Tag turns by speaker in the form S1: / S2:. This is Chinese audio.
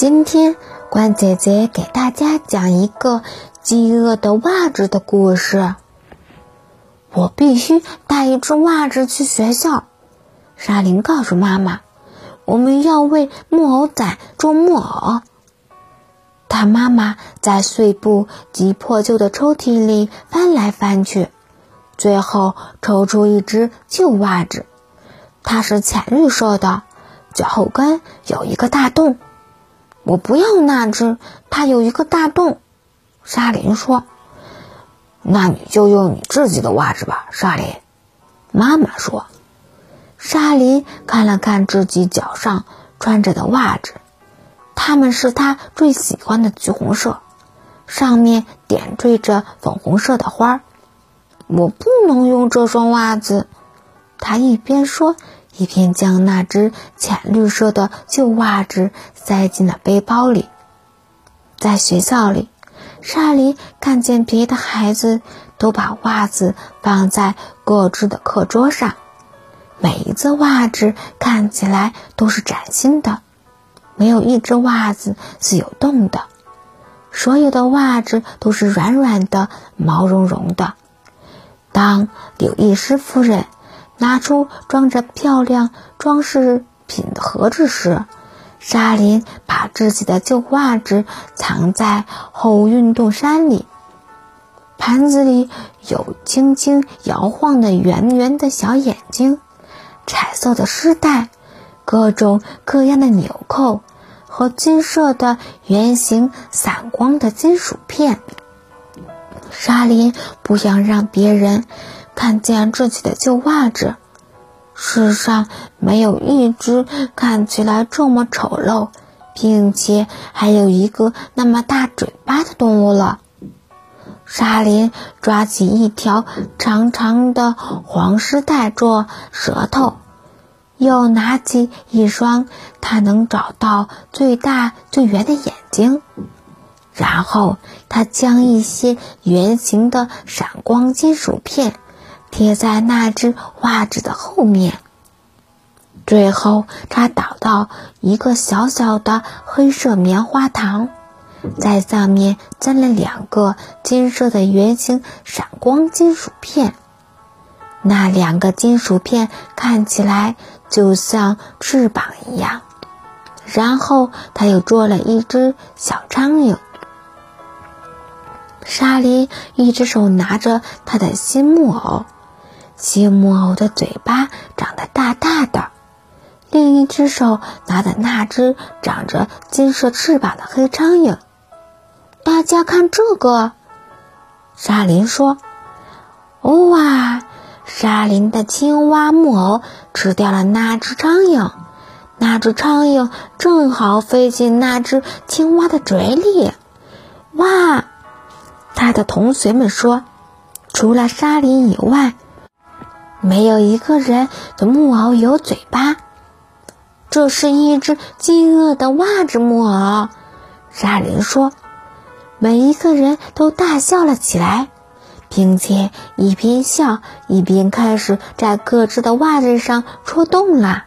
S1: 今天，关姐姐给大家讲一个饥饿的袜子的故事。我必须带一只袜子去学校。莎琳告诉妈妈：“我们要为木偶仔做木偶。”他妈妈在碎布及破旧的抽屉里翻来翻去，最后抽出一只旧袜子。它是浅绿色的，脚后跟有一个大洞。我不要那只，它有一个大洞。莎琳说：“
S2: 那你就用你自己的袜子吧。”莎琳，
S1: 妈妈说。莎琳看了看自己脚上穿着的袜子，它们是她最喜欢的橘红色，上面点缀着粉红色的花儿。我不能用这双袜子，她一边说。一边将那只浅绿色的旧袜子塞进了背包里。在学校里，莎莉看见别的孩子都把袜子放在各自的课桌上，每一只袜子看起来都是崭新的，没有一只袜子是有洞的，所有的袜子都是软软的、毛茸茸的。当柳易斯夫人。拿出装着漂亮装饰品的盒子时，莎琳把自己的旧袜子藏在后运动衫里。盘子里有轻轻摇晃的圆圆的小眼睛，彩色的丝带，各种各样的纽扣和金色的圆形闪光的金属片。莎琳不想让别人。看见自己的旧袜子，世上没有一只看起来这么丑陋，并且还有一个那么大嘴巴的动物了。莎琳抓起一条长长的黄丝带做舌头，又拿起一双他能找到最大最圆的眼睛，然后他将一些圆形的闪光金属片。贴在那只袜子的后面。最后，他找到一个小小的黑色棉花糖，在上面粘了两个金色的圆形闪光金属片。那两个金属片看起来就像翅膀一样。然后，他又做了一只小苍蝇。莎莉一只手拿着他的新木偶。新木偶的嘴巴长得大大的，另一只手拿的那只长着金色翅膀的黑苍蝇。大家看这个，沙林说：“哇！”沙林的青蛙木偶吃掉了那只苍蝇，那只苍蝇正好飞进那只青蛙的嘴里。哇！他的同学们说：“除了沙林以外。”没有一个人的木偶有嘴巴。这是一只饥饿的袜子木偶，沙人说。每一个人都大笑了起来，并且一边笑一边开始在各自的袜子上戳洞了。